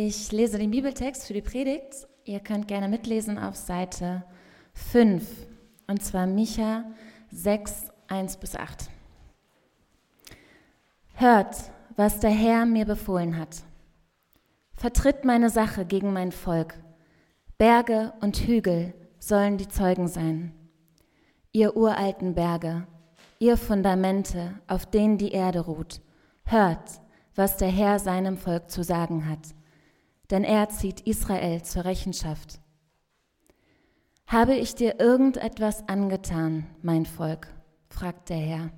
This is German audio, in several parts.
Ich lese den Bibeltext für die Predigt. Ihr könnt gerne mitlesen auf Seite 5, und zwar Micha 6, 1 bis 8. Hört, was der Herr mir befohlen hat. Vertritt meine Sache gegen mein Volk. Berge und Hügel sollen die Zeugen sein. Ihr uralten Berge, ihr Fundamente, auf denen die Erde ruht, hört, was der Herr seinem Volk zu sagen hat denn er zieht Israel zur Rechenschaft. Habe ich dir irgendetwas angetan, mein Volk? fragt der Herr.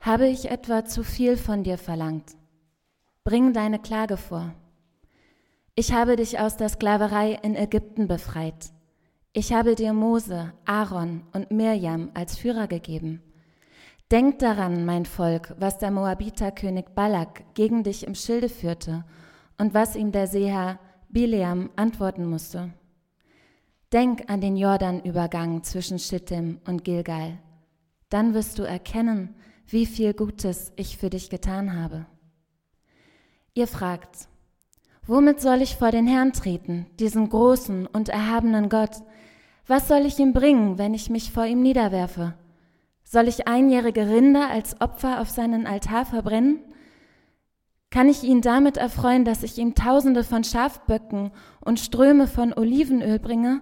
Habe ich etwa zu viel von dir verlangt? Bring deine Klage vor. Ich habe dich aus der Sklaverei in Ägypten befreit. Ich habe dir Mose, Aaron und Mirjam als Führer gegeben. Denk daran, mein Volk, was der Moabiterkönig Balak gegen dich im Schilde führte und was ihm der Seher Bileam antworten musste. Denk an den Jordanübergang zwischen Schittim und Gilgal. Dann wirst du erkennen, wie viel Gutes ich für dich getan habe. Ihr fragt, womit soll ich vor den Herrn treten, diesen großen und erhabenen Gott? Was soll ich ihm bringen, wenn ich mich vor ihm niederwerfe? Soll ich einjährige Rinder als Opfer auf seinen Altar verbrennen? Kann ich ihn damit erfreuen, dass ich ihm Tausende von Schafböcken und Ströme von Olivenöl bringe?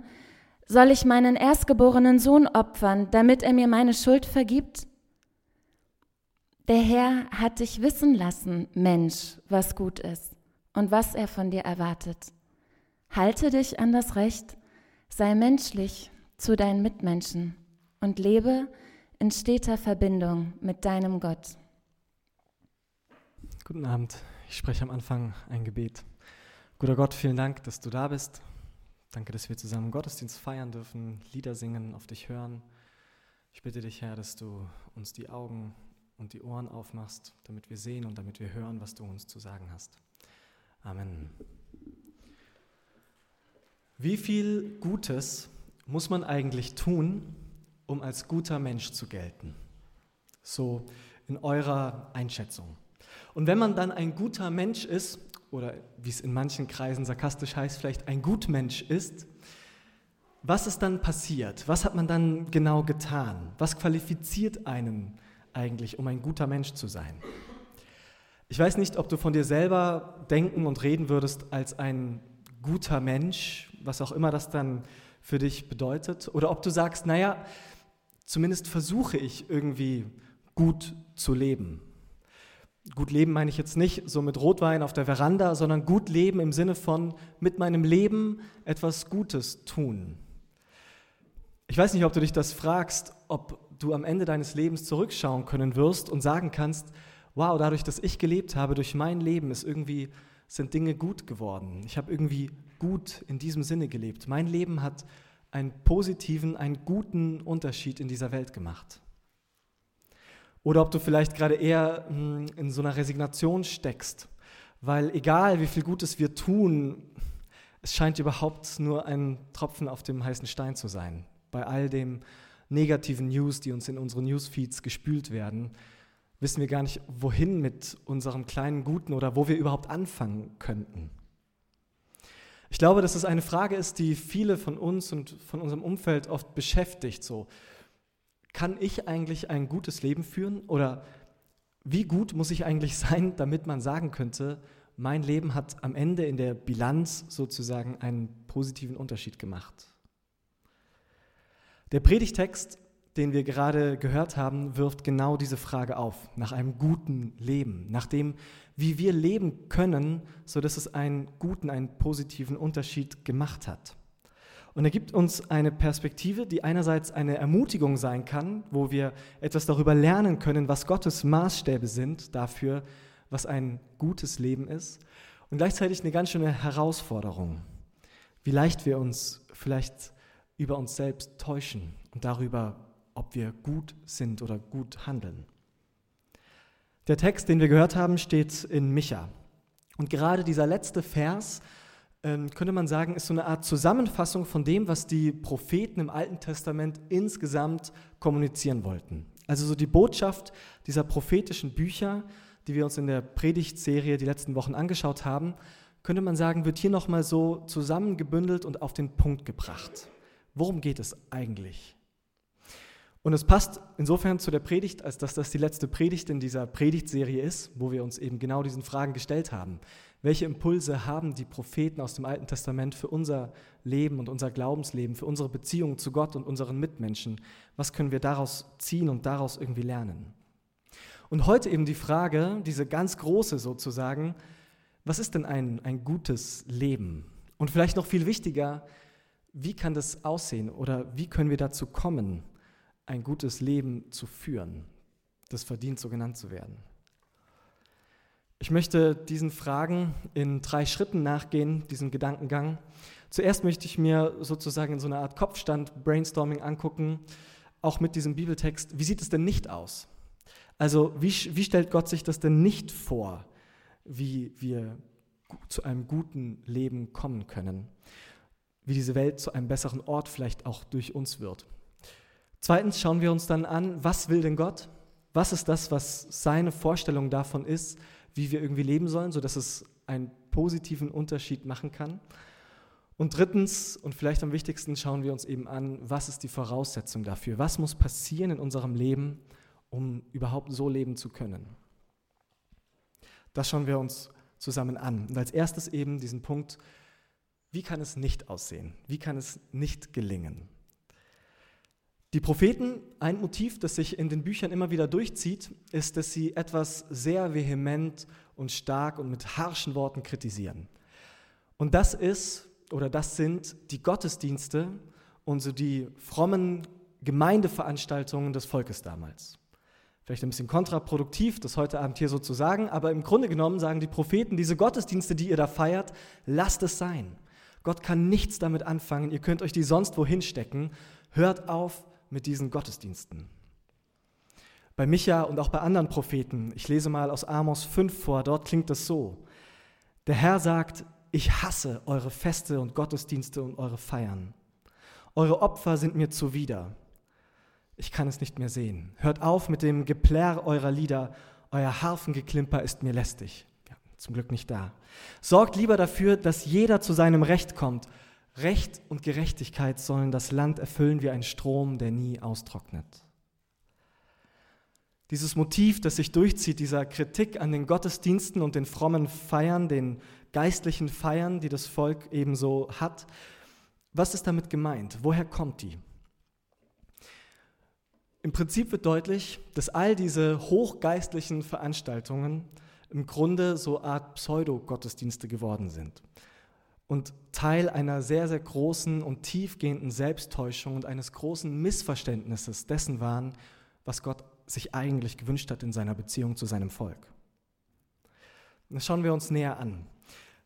Soll ich meinen erstgeborenen Sohn opfern, damit er mir meine Schuld vergibt? Der Herr hat dich wissen lassen, Mensch, was gut ist und was er von dir erwartet. Halte dich an das Recht, sei menschlich zu deinen Mitmenschen und lebe in steter Verbindung mit deinem Gott. Guten Abend. Ich spreche am Anfang ein Gebet. Guter Gott, vielen Dank, dass du da bist. Danke, dass wir zusammen Gottesdienst feiern dürfen, Lieder singen, auf dich hören. Ich bitte dich, Herr, dass du uns die Augen und die Ohren aufmachst, damit wir sehen und damit wir hören, was du uns zu sagen hast. Amen. Wie viel Gutes muss man eigentlich tun, um als guter Mensch zu gelten? So in eurer Einschätzung. Und wenn man dann ein guter Mensch ist, oder wie es in manchen Kreisen sarkastisch heißt, vielleicht ein Gutmensch ist, was ist dann passiert? Was hat man dann genau getan? Was qualifiziert einen eigentlich, um ein guter Mensch zu sein? Ich weiß nicht, ob du von dir selber denken und reden würdest als ein guter Mensch, was auch immer das dann für dich bedeutet, oder ob du sagst, naja, zumindest versuche ich irgendwie gut zu leben. Gut leben meine ich jetzt nicht so mit Rotwein auf der Veranda, sondern gut leben im Sinne von mit meinem Leben etwas Gutes tun. Ich weiß nicht, ob du dich das fragst, ob du am Ende deines Lebens zurückschauen können wirst und sagen kannst, wow, dadurch, dass ich gelebt habe, durch mein Leben ist irgendwie sind Dinge gut geworden. Ich habe irgendwie gut in diesem Sinne gelebt. Mein Leben hat einen positiven, einen guten Unterschied in dieser Welt gemacht. Oder ob du vielleicht gerade eher hm, in so einer Resignation steckst, weil egal wie viel Gutes wir tun, es scheint überhaupt nur ein Tropfen auf dem heißen Stein zu sein. Bei all dem negativen News, die uns in unsere Newsfeeds gespült werden, wissen wir gar nicht, wohin mit unserem kleinen Guten oder wo wir überhaupt anfangen könnten. Ich glaube, dass es eine Frage ist, die viele von uns und von unserem Umfeld oft beschäftigt. So, kann ich eigentlich ein gutes Leben führen? Oder wie gut muss ich eigentlich sein, damit man sagen könnte, mein Leben hat am Ende in der Bilanz sozusagen einen positiven Unterschied gemacht? Der Predigtext, den wir gerade gehört haben, wirft genau diese Frage auf, nach einem guten Leben, nach dem, wie wir leben können, sodass es einen guten, einen positiven Unterschied gemacht hat. Und er gibt uns eine Perspektive, die einerseits eine Ermutigung sein kann, wo wir etwas darüber lernen können, was Gottes Maßstäbe sind dafür, was ein gutes Leben ist. Und gleichzeitig eine ganz schöne Herausforderung, wie leicht wir uns vielleicht über uns selbst täuschen und darüber, ob wir gut sind oder gut handeln. Der Text, den wir gehört haben, steht in Micha. Und gerade dieser letzte Vers könnte man sagen, ist so eine Art Zusammenfassung von dem, was die Propheten im Alten Testament insgesamt kommunizieren wollten. Also so die Botschaft dieser prophetischen Bücher, die wir uns in der Predigtserie die letzten Wochen angeschaut haben, könnte man sagen, wird hier nochmal so zusammengebündelt und auf den Punkt gebracht. Worum geht es eigentlich? Und es passt insofern zu der Predigt, als dass das die letzte Predigt in dieser Predigtserie ist, wo wir uns eben genau diesen Fragen gestellt haben. Welche Impulse haben die Propheten aus dem Alten Testament für unser Leben und unser Glaubensleben, für unsere Beziehungen zu Gott und unseren Mitmenschen? Was können wir daraus ziehen und daraus irgendwie lernen? Und heute eben die Frage, diese ganz große sozusagen, was ist denn ein, ein gutes Leben? Und vielleicht noch viel wichtiger, wie kann das aussehen oder wie können wir dazu kommen, ein gutes Leben zu führen, das verdient, so genannt zu werden? Ich möchte diesen Fragen in drei Schritten nachgehen, diesem Gedankengang. Zuerst möchte ich mir sozusagen in so einer Art Kopfstand, Brainstorming angucken, auch mit diesem Bibeltext, wie sieht es denn nicht aus? Also wie, wie stellt Gott sich das denn nicht vor, wie wir zu einem guten Leben kommen können? Wie diese Welt zu einem besseren Ort vielleicht auch durch uns wird? Zweitens schauen wir uns dann an, was will denn Gott? Was ist das, was seine Vorstellung davon ist, wie wir irgendwie leben sollen, sodass es einen positiven Unterschied machen kann. Und drittens, und vielleicht am wichtigsten, schauen wir uns eben an, was ist die Voraussetzung dafür? Was muss passieren in unserem Leben, um überhaupt so leben zu können? Das schauen wir uns zusammen an. Und als erstes eben diesen Punkt, wie kann es nicht aussehen? Wie kann es nicht gelingen? Die Propheten, ein Motiv, das sich in den Büchern immer wieder durchzieht, ist, dass sie etwas sehr vehement und stark und mit harschen Worten kritisieren. Und das ist oder das sind die Gottesdienste und so die frommen Gemeindeveranstaltungen des Volkes damals. Vielleicht ein bisschen kontraproduktiv, das heute Abend hier so zu sagen, aber im Grunde genommen sagen die Propheten, diese Gottesdienste, die ihr da feiert, lasst es sein. Gott kann nichts damit anfangen, ihr könnt euch die sonst wohin stecken. Hört auf, mit diesen Gottesdiensten. Bei Micha und auch bei anderen Propheten, ich lese mal aus Amos 5 vor, dort klingt es so. Der Herr sagt, ich hasse eure Feste und Gottesdienste und eure Feiern. Eure Opfer sind mir zuwider. Ich kann es nicht mehr sehen. Hört auf mit dem Geplärr eurer Lieder. Euer Harfengeklimper ist mir lästig. Ja, zum Glück nicht da. Sorgt lieber dafür, dass jeder zu seinem Recht kommt Recht und Gerechtigkeit sollen das Land erfüllen wie ein Strom, der nie austrocknet. Dieses Motiv, das sich durchzieht, dieser Kritik an den Gottesdiensten und den frommen Feiern, den geistlichen Feiern, die das Volk ebenso hat, was ist damit gemeint? Woher kommt die? Im Prinzip wird deutlich, dass all diese hochgeistlichen Veranstaltungen im Grunde so Art Pseudo-Gottesdienste geworden sind und Teil einer sehr, sehr großen und tiefgehenden Selbsttäuschung und eines großen Missverständnisses dessen waren, was Gott sich eigentlich gewünscht hat in seiner Beziehung zu seinem Volk. Das schauen wir uns näher an.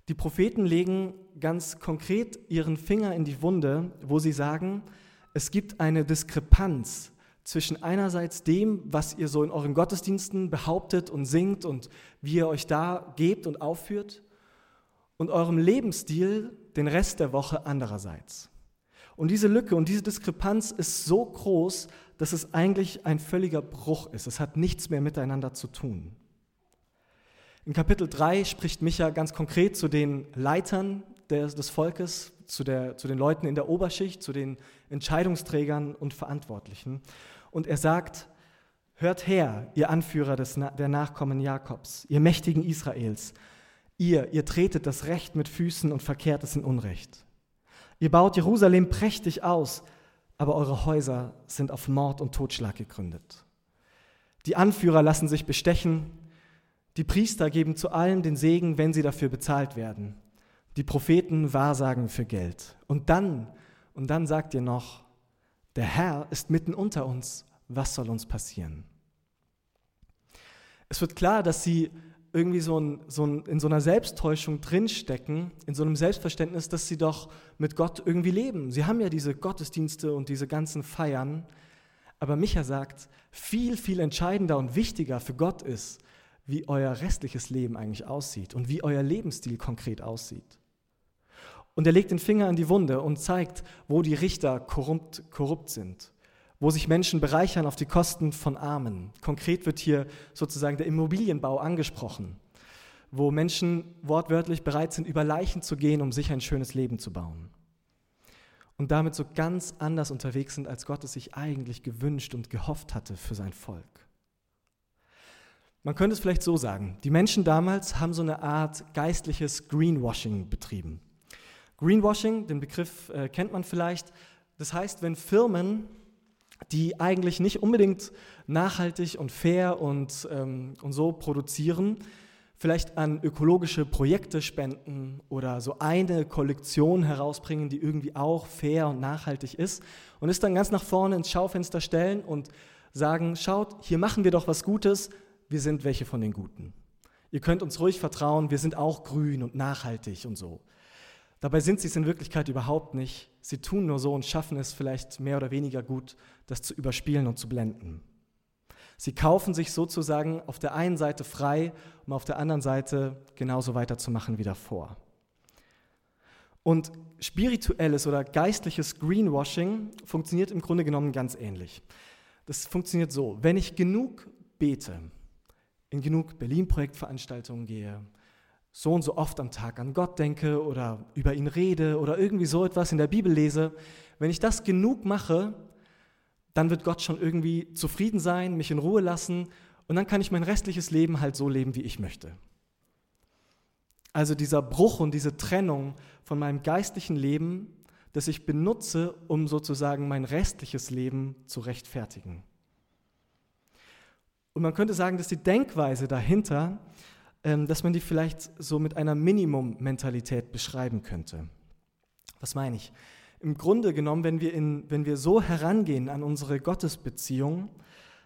Die Propheten legen ganz konkret ihren Finger in die Wunde, wo sie sagen, es gibt eine Diskrepanz zwischen einerseits dem, was ihr so in euren Gottesdiensten behauptet und singt und wie ihr euch da gebt und aufführt, und eurem Lebensstil den Rest der Woche andererseits. Und diese Lücke und diese Diskrepanz ist so groß, dass es eigentlich ein völliger Bruch ist. Es hat nichts mehr miteinander zu tun. In Kapitel 3 spricht Micha ganz konkret zu den Leitern des, Volkes, zu, der, zu den Leuten in der Oberschicht, zu den Entscheidungsträgern und Verantwortlichen. Und er sagt, hört her, ihr Anführer des, der Nachkommen Jakobs, ihr Mächtigen Israels, Ihr, ihr tretet das Recht mit Füßen und verkehrt es in Unrecht. Ihr baut Jerusalem prächtig aus, aber eure Häuser sind auf Mord und Totschlag gegründet. Die Anführer lassen sich bestechen, die Priester geben zu allem den Segen, wenn sie dafür bezahlt werden. Die Propheten wahrsagen für Geld. Und dann, und dann sagt ihr noch, der Herr ist mitten unter uns, was soll uns passieren? Es wird klar, dass sie irgendwie so, ein, so ein, in so einer Selbsttäuschung drinstecken, in so einem Selbstverständnis, dass sie doch mit Gott irgendwie leben. Sie haben ja diese Gottesdienste und diese ganzen Feiern. Aber Micha sagt, viel, viel entscheidender und wichtiger für Gott ist, wie euer restliches Leben eigentlich aussieht und wie euer Lebensstil konkret aussieht. Und er legt den Finger an die Wunde und zeigt, wo die Richter korrupt, korrupt sind wo sich Menschen bereichern auf die Kosten von Armen. Konkret wird hier sozusagen der Immobilienbau angesprochen, wo Menschen wortwörtlich bereit sind, über Leichen zu gehen, um sich ein schönes Leben zu bauen. Und damit so ganz anders unterwegs sind, als Gott es sich eigentlich gewünscht und gehofft hatte für sein Volk. Man könnte es vielleicht so sagen, die Menschen damals haben so eine Art geistliches Greenwashing betrieben. Greenwashing, den Begriff äh, kennt man vielleicht, das heißt, wenn Firmen, die eigentlich nicht unbedingt nachhaltig und fair und, ähm, und so produzieren, vielleicht an ökologische Projekte spenden oder so eine Kollektion herausbringen, die irgendwie auch fair und nachhaltig ist und es dann ganz nach vorne ins Schaufenster stellen und sagen, schaut, hier machen wir doch was Gutes, wir sind welche von den Guten. Ihr könnt uns ruhig vertrauen, wir sind auch grün und nachhaltig und so. Dabei sind sie es in Wirklichkeit überhaupt nicht. Sie tun nur so und schaffen es vielleicht mehr oder weniger gut, das zu überspielen und zu blenden. Sie kaufen sich sozusagen auf der einen Seite frei, um auf der anderen Seite genauso weiterzumachen wie davor. Und spirituelles oder geistliches Greenwashing funktioniert im Grunde genommen ganz ähnlich. Das funktioniert so, wenn ich genug bete, in genug Berlin-Projektveranstaltungen gehe, so und so oft am Tag an Gott denke oder über ihn rede oder irgendwie so etwas in der Bibel lese, wenn ich das genug mache, dann wird Gott schon irgendwie zufrieden sein, mich in Ruhe lassen und dann kann ich mein restliches Leben halt so leben, wie ich möchte. Also dieser Bruch und diese Trennung von meinem geistlichen Leben, das ich benutze, um sozusagen mein restliches Leben zu rechtfertigen. Und man könnte sagen, dass die Denkweise dahinter, dass man die vielleicht so mit einer Minimum-Mentalität beschreiben könnte. Was meine ich? Im Grunde genommen, wenn wir, in, wenn wir so herangehen an unsere Gottesbeziehung,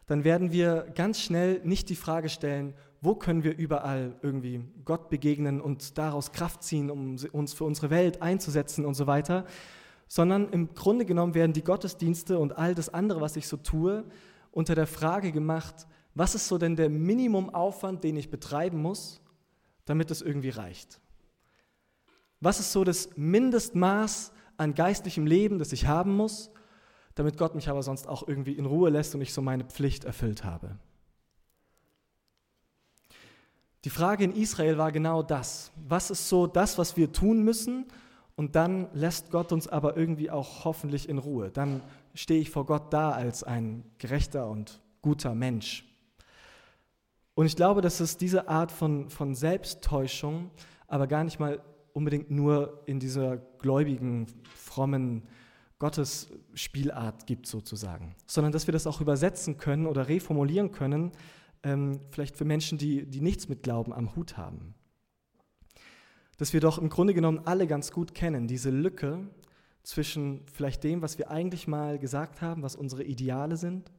dann werden wir ganz schnell nicht die Frage stellen, wo können wir überall irgendwie Gott begegnen und daraus Kraft ziehen, um uns für unsere Welt einzusetzen und so weiter, sondern im Grunde genommen werden die Gottesdienste und all das andere, was ich so tue, unter der Frage gemacht, was ist so denn der Minimumaufwand, den ich betreiben muss, damit es irgendwie reicht? Was ist so das Mindestmaß an geistlichem Leben, das ich haben muss, damit Gott mich aber sonst auch irgendwie in Ruhe lässt und ich so meine Pflicht erfüllt habe. Die Frage in Israel war genau das. Was ist so das, was wir tun müssen? Und dann lässt Gott uns aber irgendwie auch hoffentlich in Ruhe. Dann stehe ich vor Gott da als ein gerechter und guter Mensch. Und ich glaube, dass es diese Art von, von Selbsttäuschung aber gar nicht mal unbedingt nur in dieser gläubigen, frommen Gottesspielart gibt sozusagen, sondern dass wir das auch übersetzen können oder reformulieren können, ähm, vielleicht für Menschen, die, die nichts mit Glauben am Hut haben. Dass wir doch im Grunde genommen alle ganz gut kennen, diese Lücke zwischen vielleicht dem, was wir eigentlich mal gesagt haben, was unsere Ideale sind,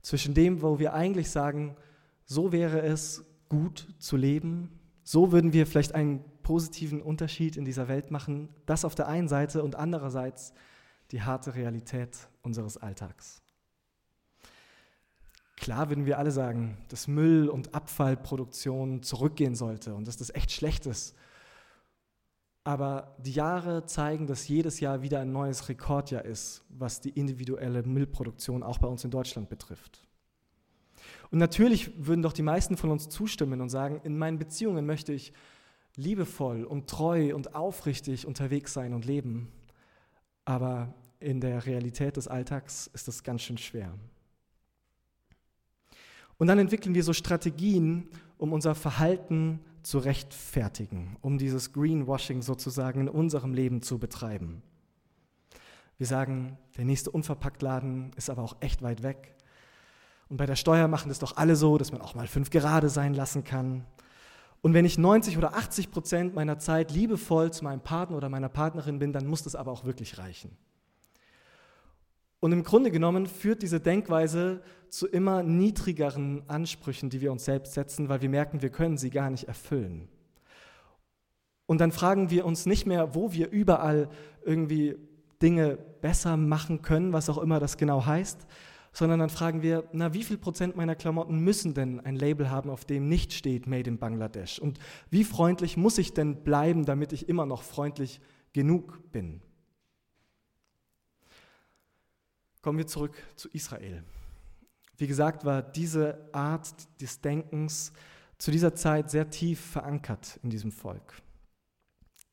zwischen dem, wo wir eigentlich sagen, so wäre es gut zu leben, so würden wir vielleicht einen positiven Unterschied in dieser Welt machen, das auf der einen Seite und andererseits die harte Realität unseres Alltags. Klar würden wir alle sagen, dass Müll- und Abfallproduktion zurückgehen sollte und dass das echt schlecht ist. Aber die Jahre zeigen, dass jedes Jahr wieder ein neues Rekordjahr ist, was die individuelle Müllproduktion auch bei uns in Deutschland betrifft. Und natürlich würden doch die meisten von uns zustimmen und sagen, in meinen Beziehungen möchte ich liebevoll und treu und aufrichtig unterwegs sein und leben. Aber in der Realität des Alltags ist das ganz schön schwer. Und dann entwickeln wir so Strategien, um unser Verhalten zu rechtfertigen, um dieses Greenwashing sozusagen in unserem Leben zu betreiben. Wir sagen, der nächste Unverpacktladen ist aber auch echt weit weg. Und bei der Steuer machen das doch alle so, dass man auch mal fünf gerade sein lassen kann. Und wenn ich 90 oder 80 Prozent meiner Zeit liebevoll zu meinem Partner oder meiner Partnerin bin, dann muss das aber auch wirklich reichen. Und im Grunde genommen führt diese Denkweise zu immer niedrigeren Ansprüchen, die wir uns selbst setzen, weil wir merken, wir können sie gar nicht erfüllen. Und dann fragen wir uns nicht mehr, wo wir überall irgendwie Dinge besser machen können, was auch immer das genau heißt, sondern dann fragen wir, na, wie viel Prozent meiner Klamotten müssen denn ein Label haben, auf dem nicht steht Made in Bangladesch? Und wie freundlich muss ich denn bleiben, damit ich immer noch freundlich genug bin? Kommen wir zurück zu Israel. Wie gesagt, war diese Art des Denkens zu dieser Zeit sehr tief verankert in diesem Volk.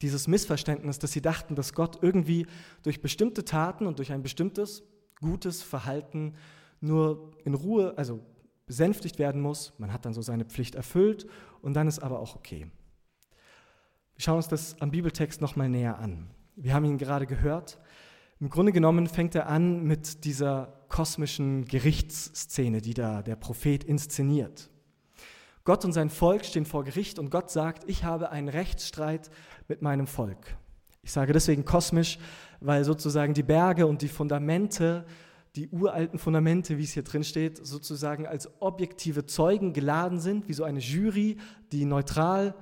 Dieses Missverständnis, dass sie dachten, dass Gott irgendwie durch bestimmte Taten und durch ein bestimmtes gutes Verhalten nur in Ruhe, also besänftigt werden muss. Man hat dann so seine Pflicht erfüllt und dann ist aber auch okay. Wir schauen uns das am Bibeltext nochmal näher an. Wir haben ihn gerade gehört. Im Grunde genommen fängt er an mit dieser kosmischen Gerichtsszene, die da der Prophet inszeniert. Gott und sein Volk stehen vor Gericht und Gott sagt, ich habe einen Rechtsstreit mit meinem Volk. Ich sage deswegen kosmisch, weil sozusagen die Berge und die Fundamente, die uralten Fundamente, wie es hier drin steht, sozusagen als objektive Zeugen geladen sind, wie so eine Jury, die neutral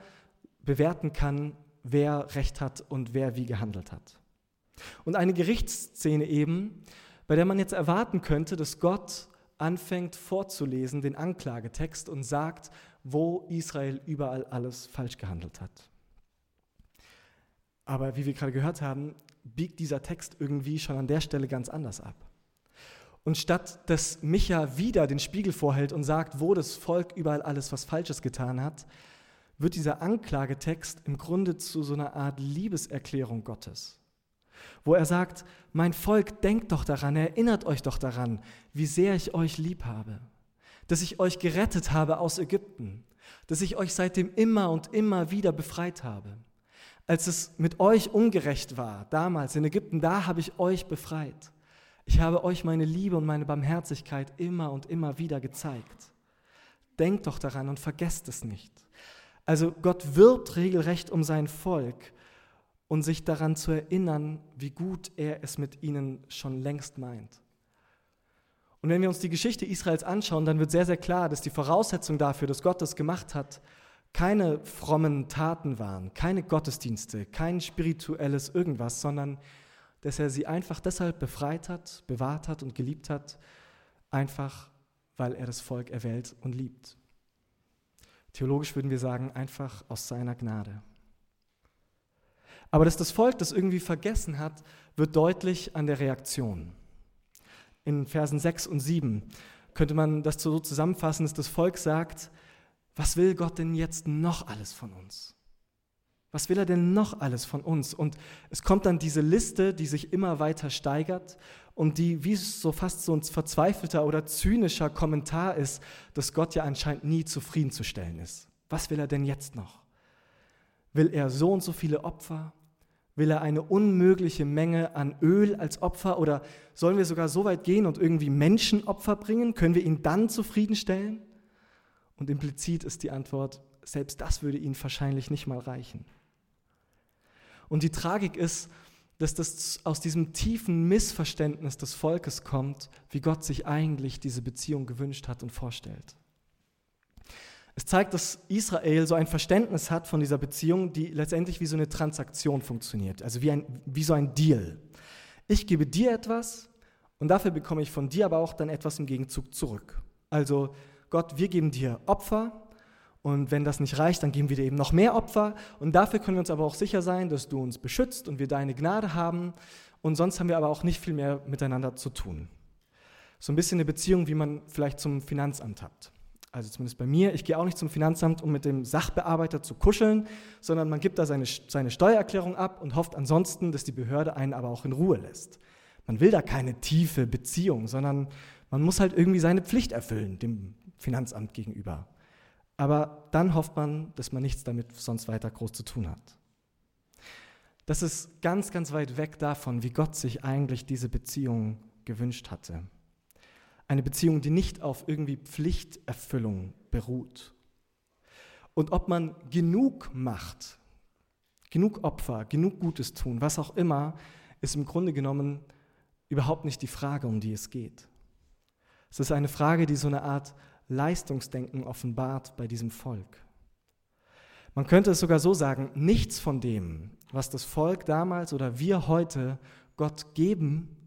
bewerten kann, wer Recht hat und wer wie gehandelt hat. Und eine Gerichtsszene eben, bei der man jetzt erwarten könnte, dass Gott anfängt vorzulesen, den Anklagetext und sagt, wo Israel überall alles falsch gehandelt hat. Aber wie wir gerade gehört haben, biegt dieser Text irgendwie schon an der Stelle ganz anders ab. Und statt dass Micha wieder den Spiegel vorhält und sagt, wo das Volk überall alles was Falsches getan hat, wird dieser Anklagetext im Grunde zu so einer Art Liebeserklärung Gottes, wo er sagt, mein Volk, denkt doch daran, erinnert euch doch daran, wie sehr ich euch lieb habe, dass ich euch gerettet habe aus Ägypten, dass ich euch seitdem immer und immer wieder befreit habe. Als es mit euch ungerecht war, damals in Ägypten, da habe ich euch befreit. Ich habe euch meine Liebe und meine Barmherzigkeit immer und immer wieder gezeigt. Denkt doch daran und vergesst es nicht. Also Gott wirbt regelrecht um sein Volk und sich daran zu erinnern, wie gut er es mit ihnen schon längst meint. Und wenn wir uns die Geschichte Israels anschauen, dann wird sehr, sehr klar, dass die Voraussetzung dafür, dass Gott das gemacht hat, keine frommen Taten waren, keine Gottesdienste, kein spirituelles irgendwas, sondern dass er sie einfach deshalb befreit hat, bewahrt hat und geliebt hat, einfach weil er das Volk erwählt und liebt. Theologisch würden wir sagen, einfach aus seiner Gnade. Aber dass das Volk das irgendwie vergessen hat, wird deutlich an der Reaktion. In Versen 6 und 7 könnte man das so zusammenfassen, dass das Volk sagt, was will Gott denn jetzt noch alles von uns? Was will er denn noch alles von uns? Und es kommt dann diese Liste, die sich immer weiter steigert und die wie so fast so ein verzweifelter oder zynischer Kommentar ist, dass Gott ja anscheinend nie zufriedenzustellen ist. Was will er denn jetzt noch? Will er so und so viele Opfer? Will er eine unmögliche Menge an Öl als Opfer oder sollen wir sogar so weit gehen und irgendwie Menschenopfer bringen? Können wir ihn dann zufriedenstellen? Und implizit ist die Antwort, selbst das würde ihnen wahrscheinlich nicht mal reichen. Und die Tragik ist, dass das aus diesem tiefen Missverständnis des Volkes kommt, wie Gott sich eigentlich diese Beziehung gewünscht hat und vorstellt. Es zeigt, dass Israel so ein Verständnis hat von dieser Beziehung, die letztendlich wie so eine Transaktion funktioniert, also wie, ein, wie so ein Deal. Ich gebe dir etwas und dafür bekomme ich von dir aber auch dann etwas im Gegenzug zurück. Also Gott, wir geben dir Opfer. Und wenn das nicht reicht, dann geben wir dir eben noch mehr Opfer. Und dafür können wir uns aber auch sicher sein, dass du uns beschützt und wir deine Gnade haben. Und sonst haben wir aber auch nicht viel mehr miteinander zu tun. So ein bisschen eine Beziehung, wie man vielleicht zum Finanzamt hat. Also zumindest bei mir, ich gehe auch nicht zum Finanzamt, um mit dem Sachbearbeiter zu kuscheln, sondern man gibt da seine, seine Steuererklärung ab und hofft ansonsten, dass die Behörde einen aber auch in Ruhe lässt. Man will da keine tiefe Beziehung, sondern man muss halt irgendwie seine Pflicht erfüllen dem Finanzamt gegenüber. Aber dann hofft man, dass man nichts damit sonst weiter groß zu tun hat. Das ist ganz, ganz weit weg davon, wie Gott sich eigentlich diese Beziehung gewünscht hatte. Eine Beziehung, die nicht auf irgendwie Pflichterfüllung beruht. Und ob man genug macht, genug Opfer, genug Gutes tun, was auch immer, ist im Grunde genommen überhaupt nicht die Frage, um die es geht. Es ist eine Frage, die so eine Art Leistungsdenken offenbart bei diesem Volk. Man könnte es sogar so sagen, nichts von dem, was das Volk damals oder wir heute Gott geben,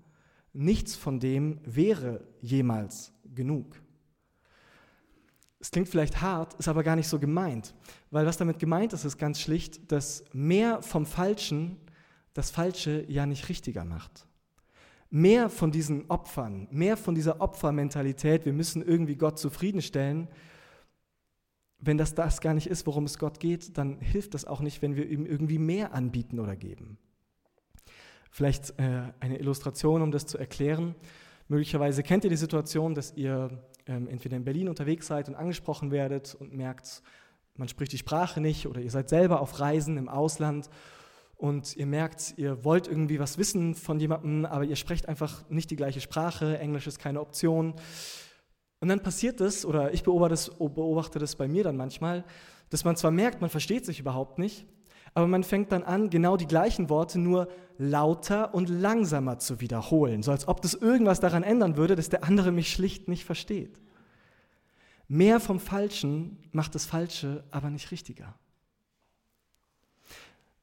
Nichts von dem wäre jemals genug. Es klingt vielleicht hart, ist aber gar nicht so gemeint, weil was damit gemeint ist, ist ganz schlicht, dass mehr vom Falschen das Falsche ja nicht richtiger macht. Mehr von diesen Opfern, mehr von dieser Opfermentalität, wir müssen irgendwie Gott zufriedenstellen, wenn das das gar nicht ist, worum es Gott geht, dann hilft das auch nicht, wenn wir ihm irgendwie mehr anbieten oder geben. Vielleicht äh, eine Illustration, um das zu erklären. Möglicherweise kennt ihr die Situation, dass ihr ähm, entweder in Berlin unterwegs seid und angesprochen werdet und merkt, man spricht die Sprache nicht oder ihr seid selber auf Reisen im Ausland und ihr merkt, ihr wollt irgendwie was wissen von jemandem, aber ihr sprecht einfach nicht die gleiche Sprache, Englisch ist keine Option. Und dann passiert es, oder ich beobachte das, beobachte das bei mir dann manchmal, dass man zwar merkt, man versteht sich überhaupt nicht, aber man fängt dann an, genau die gleichen Worte nur lauter und langsamer zu wiederholen, so als ob das irgendwas daran ändern würde, dass der andere mich schlicht nicht versteht. Mehr vom Falschen macht das Falsche aber nicht richtiger.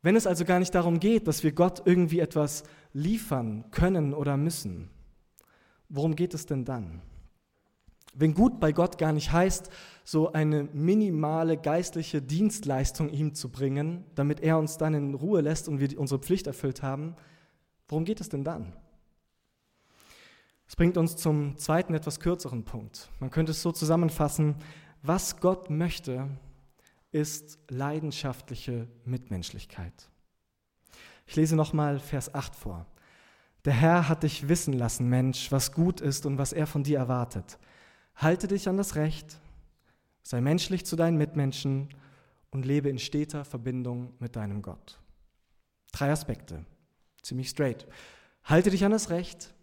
Wenn es also gar nicht darum geht, dass wir Gott irgendwie etwas liefern können oder müssen, worum geht es denn dann? Wenn gut bei Gott gar nicht heißt, so eine minimale geistliche Dienstleistung ihm zu bringen, damit er uns dann in Ruhe lässt und wir unsere Pflicht erfüllt haben, worum geht es denn dann? Das bringt uns zum zweiten, etwas kürzeren Punkt. Man könnte es so zusammenfassen, was Gott möchte, ist leidenschaftliche Mitmenschlichkeit. Ich lese nochmal Vers 8 vor. Der Herr hat dich wissen lassen, Mensch, was gut ist und was er von dir erwartet Halte dich an das Recht, sei menschlich zu deinen Mitmenschen und lebe in steter Verbindung mit deinem Gott. Drei Aspekte, ziemlich straight. Halte dich an das Recht,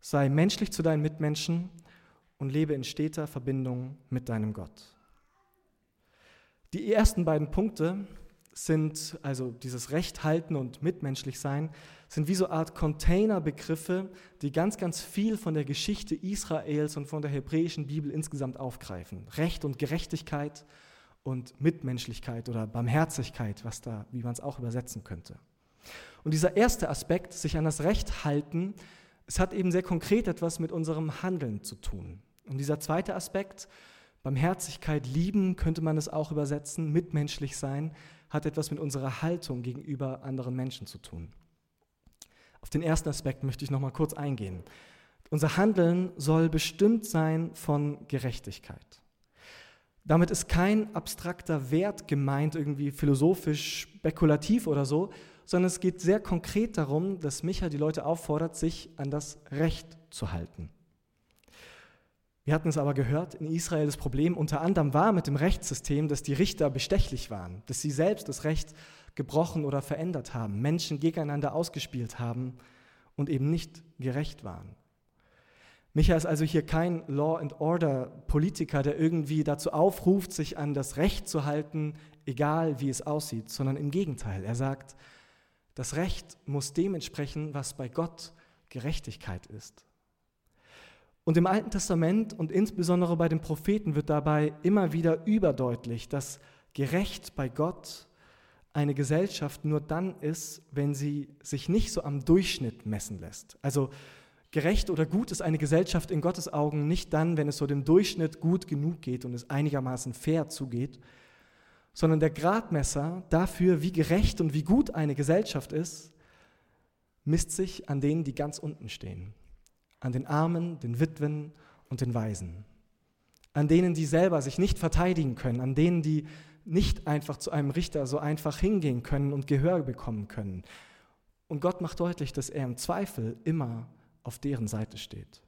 sei menschlich zu deinen Mitmenschen und lebe in steter Verbindung mit deinem Gott. Die ersten beiden Punkte sind, also dieses Recht halten und mitmenschlich sein, sind wie so eine Art Containerbegriffe, die ganz, ganz viel von der Geschichte Israels und von der hebräischen Bibel insgesamt aufgreifen. Recht und Gerechtigkeit und Mitmenschlichkeit oder Barmherzigkeit, was da, wie man es auch übersetzen könnte. Und dieser erste Aspekt, sich an das Recht halten, es hat eben sehr konkret etwas mit unserem Handeln zu tun. Und dieser zweite Aspekt, Barmherzigkeit lieben, könnte man es auch übersetzen, mitmenschlich sein, hat etwas mit unserer Haltung gegenüber anderen Menschen zu tun. Auf den ersten Aspekt möchte ich noch mal kurz eingehen. Unser Handeln soll bestimmt sein von Gerechtigkeit. Damit ist kein abstrakter Wert gemeint, irgendwie philosophisch, spekulativ oder so, sondern es geht sehr konkret darum, dass Micha die Leute auffordert, sich an das Recht zu halten. Wir hatten es aber gehört, in Israel das Problem unter anderem war mit dem Rechtssystem, dass die Richter bestechlich waren, dass sie selbst das Recht gebrochen oder verändert haben, Menschen gegeneinander ausgespielt haben und eben nicht gerecht waren. Micha ist also hier kein Law and Order Politiker, der irgendwie dazu aufruft, sich an das Recht zu halten, egal wie es aussieht, sondern im Gegenteil. Er sagt, das Recht muss dem entsprechen, was bei Gott Gerechtigkeit ist. Und im Alten Testament und insbesondere bei den Propheten wird dabei immer wieder überdeutlich, dass gerecht bei Gott eine Gesellschaft nur dann ist, wenn sie sich nicht so am Durchschnitt messen lässt. Also gerecht oder gut ist eine Gesellschaft in Gottes Augen nicht dann, wenn es so dem Durchschnitt gut genug geht und es einigermaßen fair zugeht, sondern der Gradmesser dafür, wie gerecht und wie gut eine Gesellschaft ist, misst sich an denen, die ganz unten stehen an den Armen, den Witwen und den Waisen, an denen, die selber sich nicht verteidigen können, an denen, die nicht einfach zu einem Richter so einfach hingehen können und Gehör bekommen können. Und Gott macht deutlich, dass er im Zweifel immer auf deren Seite steht.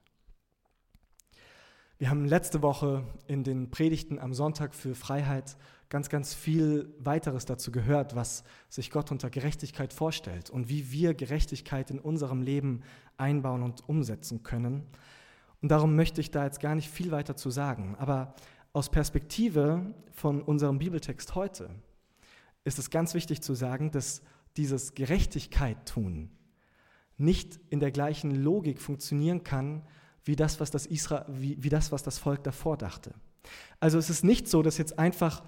Wir haben letzte Woche in den Predigten am Sonntag für Freiheit ganz, ganz viel weiteres dazu gehört, was sich Gott unter Gerechtigkeit vorstellt und wie wir Gerechtigkeit in unserem Leben einbauen und umsetzen können. Und darum möchte ich da jetzt gar nicht viel weiter zu sagen. Aber aus Perspektive von unserem Bibeltext heute ist es ganz wichtig zu sagen, dass dieses Gerechtigkeit tun nicht in der gleichen Logik funktionieren kann, wie das, was das, Isra wie, wie das, was das Volk davor dachte. Also es ist nicht so, dass jetzt einfach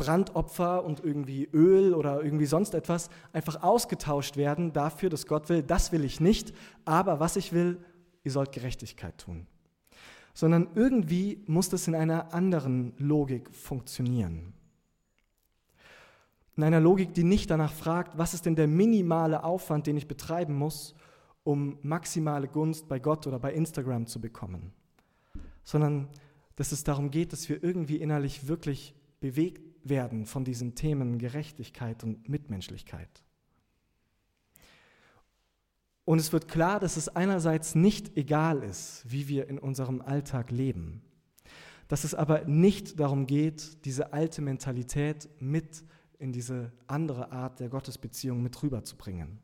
Brandopfer und irgendwie Öl oder irgendwie sonst etwas einfach ausgetauscht werden dafür, dass Gott will, das will ich nicht, aber was ich will, ihr sollt Gerechtigkeit tun. Sondern irgendwie muss das in einer anderen Logik funktionieren. In einer Logik, die nicht danach fragt, was ist denn der minimale Aufwand, den ich betreiben muss, um maximale Gunst bei Gott oder bei Instagram zu bekommen, sondern dass es darum geht, dass wir irgendwie innerlich wirklich bewegt werden von diesen Themen Gerechtigkeit und Mitmenschlichkeit. Und es wird klar, dass es einerseits nicht egal ist, wie wir in unserem Alltag leben, dass es aber nicht darum geht, diese alte Mentalität mit in diese andere Art der Gottesbeziehung mit rüberzubringen.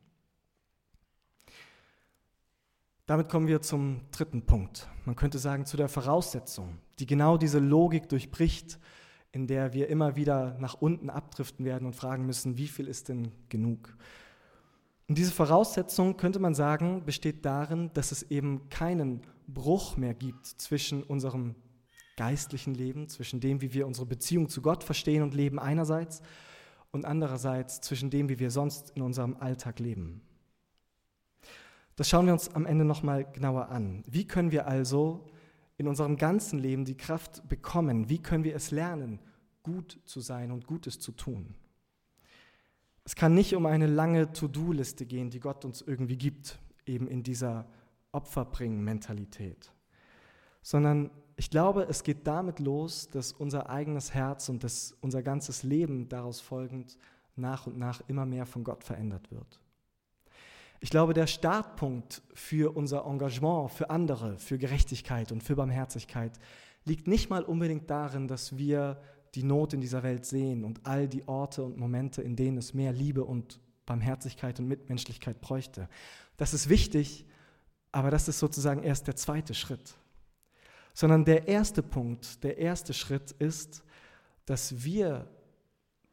Damit kommen wir zum dritten Punkt. Man könnte sagen zu der Voraussetzung, die genau diese Logik durchbricht, in der wir immer wieder nach unten abdriften werden und fragen müssen, wie viel ist denn genug? Und diese Voraussetzung, könnte man sagen, besteht darin, dass es eben keinen Bruch mehr gibt zwischen unserem geistlichen Leben, zwischen dem, wie wir unsere Beziehung zu Gott verstehen und leben einerseits und andererseits zwischen dem, wie wir sonst in unserem Alltag leben. Das schauen wir uns am Ende nochmal genauer an. Wie können wir also in unserem ganzen Leben die Kraft bekommen? Wie können wir es lernen, gut zu sein und Gutes zu tun? Es kann nicht um eine lange To-Do-Liste gehen, die Gott uns irgendwie gibt, eben in dieser Opferbringen-Mentalität, sondern ich glaube, es geht damit los, dass unser eigenes Herz und das, unser ganzes Leben daraus folgend nach und nach immer mehr von Gott verändert wird. Ich glaube, der Startpunkt für unser Engagement für andere, für Gerechtigkeit und für Barmherzigkeit liegt nicht mal unbedingt darin, dass wir die Not in dieser Welt sehen und all die Orte und Momente, in denen es mehr Liebe und Barmherzigkeit und Mitmenschlichkeit bräuchte. Das ist wichtig, aber das ist sozusagen erst der zweite Schritt. Sondern der erste Punkt, der erste Schritt ist, dass wir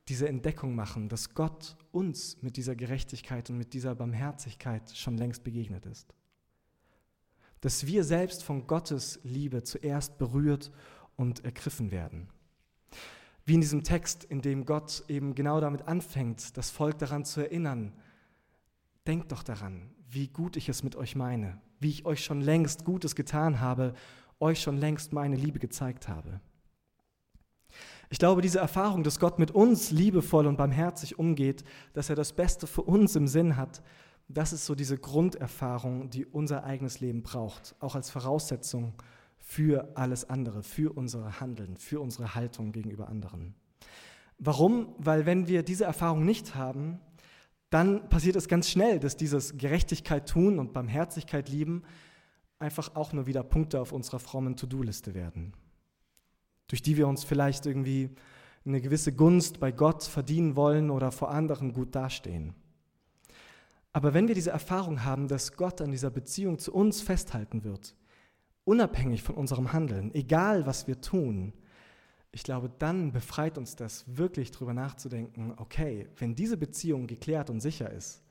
diese Entdeckung machen, dass Gott uns mit dieser Gerechtigkeit und mit dieser Barmherzigkeit schon längst begegnet ist. Dass wir selbst von Gottes Liebe zuerst berührt und ergriffen werden. Wie in diesem Text, in dem Gott eben genau damit anfängt, das Volk daran zu erinnern, denkt doch daran, wie gut ich es mit euch meine, wie ich euch schon längst Gutes getan habe, euch schon längst meine Liebe gezeigt habe. Ich glaube, diese Erfahrung, dass Gott mit uns liebevoll und barmherzig umgeht, dass er das Beste für uns im Sinn hat, das ist so diese Grunderfahrung, die unser eigenes Leben braucht, auch als Voraussetzung für alles andere, für unser Handeln, für unsere Haltung gegenüber anderen. Warum? Weil wenn wir diese Erfahrung nicht haben, dann passiert es ganz schnell, dass dieses Gerechtigkeit tun und Barmherzigkeit lieben einfach auch nur wieder Punkte auf unserer frommen To-Do-Liste werden durch die wir uns vielleicht irgendwie eine gewisse Gunst bei Gott verdienen wollen oder vor anderen gut dastehen. Aber wenn wir diese Erfahrung haben, dass Gott an dieser Beziehung zu uns festhalten wird, unabhängig von unserem Handeln, egal was wir tun, ich glaube, dann befreit uns das wirklich darüber nachzudenken, okay, wenn diese Beziehung geklärt und sicher ist,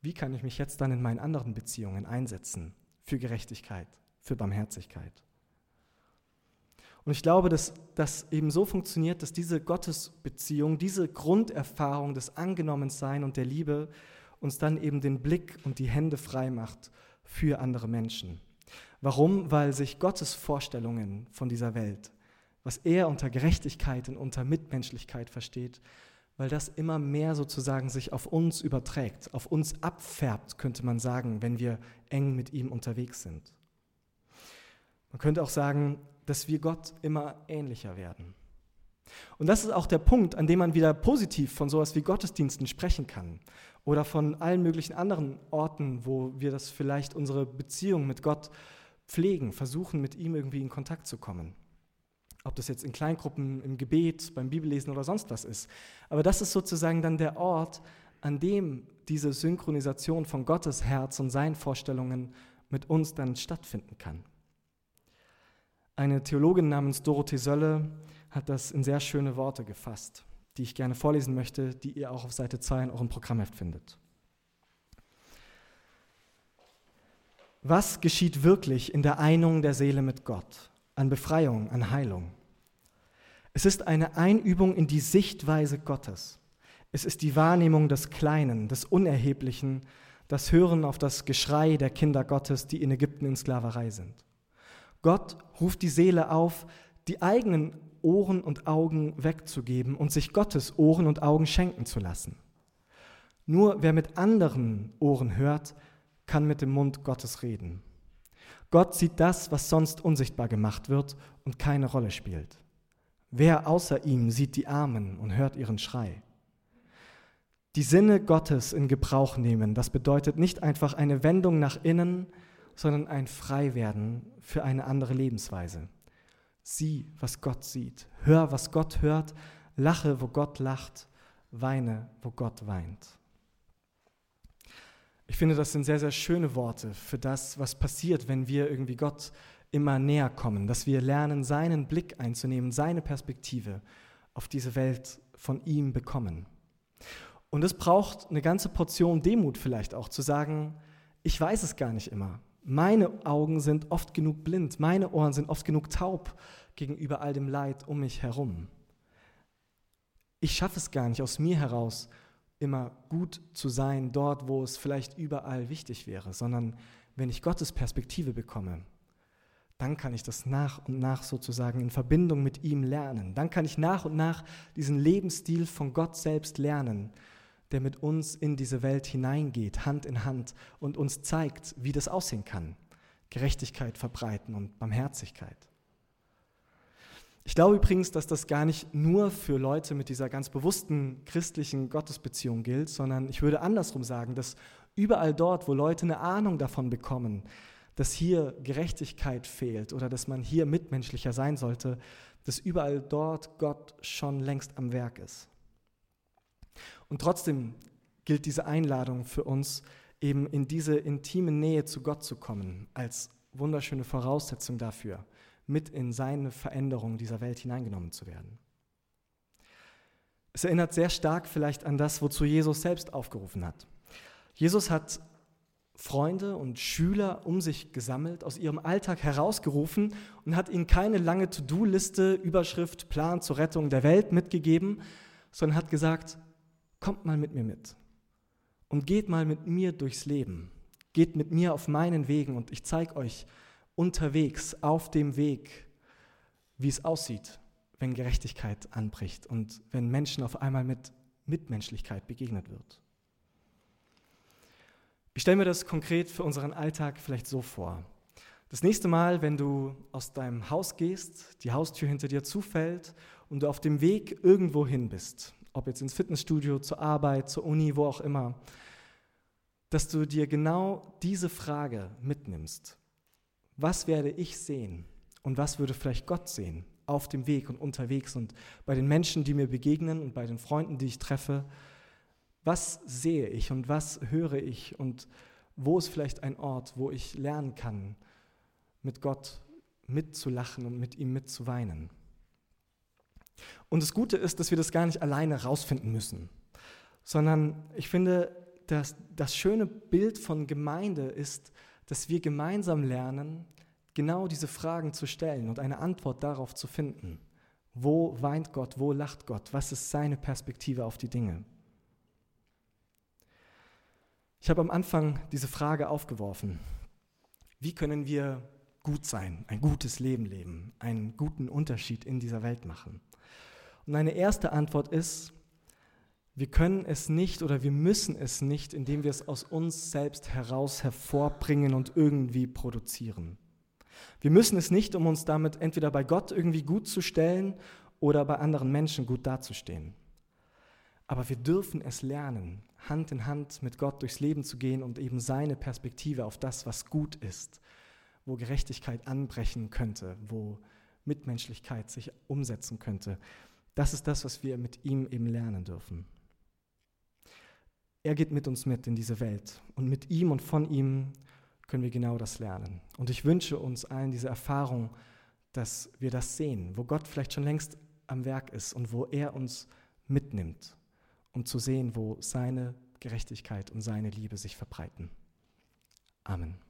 wie kann ich mich jetzt dann in meinen anderen Beziehungen einsetzen für Gerechtigkeit, für Barmherzigkeit? Und ich glaube, dass das eben so funktioniert, dass diese Gottesbeziehung, diese Grunderfahrung des Angenommensein und der Liebe uns dann eben den Blick und die Hände frei macht für andere Menschen. Warum? Weil sich Gottes Vorstellungen von dieser Welt, was er unter Gerechtigkeit und unter Mitmenschlichkeit versteht, weil das immer mehr sozusagen sich auf uns überträgt, auf uns abfärbt, könnte man sagen, wenn wir eng mit ihm unterwegs sind. Man könnte auch sagen, dass wir Gott immer ähnlicher werden. Und das ist auch der Punkt, an dem man wieder positiv von sowas wie Gottesdiensten sprechen kann oder von allen möglichen anderen Orten, wo wir das vielleicht unsere Beziehung mit Gott pflegen, versuchen mit ihm irgendwie in Kontakt zu kommen. Ob das jetzt in Kleingruppen, im Gebet, beim Bibellesen oder sonst was ist. Aber das ist sozusagen dann der Ort, an dem diese Synchronisation von Gottes Herz und seinen Vorstellungen mit uns dann stattfinden kann. Eine Theologin namens Dorothee Sölle hat das in sehr schöne Worte gefasst, die ich gerne vorlesen möchte, die ihr auch auf Seite 2 in eurem Programmheft findet. Was geschieht wirklich in der Einung der Seele mit Gott, an Befreiung, an Heilung? Es ist eine Einübung in die Sichtweise Gottes. Es ist die Wahrnehmung des Kleinen, des Unerheblichen, das Hören auf das Geschrei der Kinder Gottes, die in Ägypten in Sklaverei sind. Gott ruft die Seele auf, die eigenen Ohren und Augen wegzugeben und sich Gottes Ohren und Augen schenken zu lassen. Nur wer mit anderen Ohren hört, kann mit dem Mund Gottes reden. Gott sieht das, was sonst unsichtbar gemacht wird und keine Rolle spielt. Wer außer ihm sieht die Armen und hört ihren Schrei? Die Sinne Gottes in Gebrauch nehmen, das bedeutet nicht einfach eine Wendung nach innen, sondern ein Freiwerden für eine andere Lebensweise. Sieh, was Gott sieht, hör, was Gott hört, lache, wo Gott lacht, weine, wo Gott weint. Ich finde, das sind sehr, sehr schöne Worte für das, was passiert, wenn wir irgendwie Gott immer näher kommen, dass wir lernen, seinen Blick einzunehmen, seine Perspektive auf diese Welt von ihm bekommen. Und es braucht eine ganze Portion Demut vielleicht auch, zu sagen, ich weiß es gar nicht immer. Meine Augen sind oft genug blind, meine Ohren sind oft genug taub gegenüber all dem Leid um mich herum. Ich schaffe es gar nicht aus mir heraus, immer gut zu sein dort, wo es vielleicht überall wichtig wäre, sondern wenn ich Gottes Perspektive bekomme, dann kann ich das nach und nach sozusagen in Verbindung mit ihm lernen. Dann kann ich nach und nach diesen Lebensstil von Gott selbst lernen, der mit uns in diese Welt hineingeht, Hand in Hand und uns zeigt, wie das aussehen kann. Gerechtigkeit verbreiten und Barmherzigkeit. Ich glaube übrigens, dass das gar nicht nur für Leute mit dieser ganz bewussten christlichen Gottesbeziehung gilt, sondern ich würde andersrum sagen, dass überall dort, wo Leute eine Ahnung davon bekommen, dass hier Gerechtigkeit fehlt oder dass man hier mitmenschlicher sein sollte, dass überall dort Gott schon längst am Werk ist. Und trotzdem gilt diese Einladung für uns, eben in diese intime Nähe zu Gott zu kommen, als wunderschöne Voraussetzung dafür, mit in seine Veränderung dieser Welt hineingenommen zu werden. Es erinnert sehr stark vielleicht an das, wozu Jesus selbst aufgerufen hat. Jesus hat Freunde und Schüler um sich gesammelt, aus ihrem Alltag herausgerufen und hat ihnen keine lange To-Do-Liste, Überschrift, Plan zur Rettung der Welt mitgegeben, sondern hat gesagt, kommt mal mit mir mit und geht mal mit mir durchs Leben. Geht mit mir auf meinen Wegen und ich zeige euch unterwegs, auf dem Weg, wie es aussieht, wenn Gerechtigkeit anbricht und wenn Menschen auf einmal mit Mitmenschlichkeit begegnet wird. Ich stelle mir das konkret für unseren Alltag vielleicht so vor. Das nächste Mal, wenn du aus deinem Haus gehst, die Haustür hinter dir zufällt und du auf dem Weg irgendwo hin bist, ob jetzt ins Fitnessstudio, zur Arbeit, zur Uni, wo auch immer, dass du dir genau diese Frage mitnimmst. Was werde ich sehen und was würde vielleicht Gott sehen auf dem Weg und unterwegs und bei den Menschen, die mir begegnen und bei den Freunden, die ich treffe? Was sehe ich und was höre ich und wo ist vielleicht ein Ort, wo ich lernen kann, mit Gott mitzulachen und mit ihm mitzuweinen? Und das Gute ist, dass wir das gar nicht alleine rausfinden müssen, sondern ich finde, dass das schöne Bild von Gemeinde ist, dass wir gemeinsam lernen, genau diese Fragen zu stellen und eine Antwort darauf zu finden. Wo weint Gott? Wo lacht Gott? Was ist seine Perspektive auf die Dinge? Ich habe am Anfang diese Frage aufgeworfen. Wie können wir gut sein, ein gutes Leben leben, einen guten Unterschied in dieser Welt machen? Und eine erste Antwort ist, wir können es nicht oder wir müssen es nicht, indem wir es aus uns selbst heraus hervorbringen und irgendwie produzieren. Wir müssen es nicht, um uns damit entweder bei Gott irgendwie gut zu stellen oder bei anderen Menschen gut dazustehen. Aber wir dürfen es lernen, Hand in Hand mit Gott durchs Leben zu gehen und eben seine Perspektive auf das, was gut ist, wo Gerechtigkeit anbrechen könnte, wo Mitmenschlichkeit sich umsetzen könnte. Das ist das, was wir mit ihm eben lernen dürfen. Er geht mit uns mit in diese Welt und mit ihm und von ihm können wir genau das lernen. Und ich wünsche uns allen diese Erfahrung, dass wir das sehen, wo Gott vielleicht schon längst am Werk ist und wo er uns mitnimmt um zu sehen, wo seine Gerechtigkeit und seine Liebe sich verbreiten. Amen.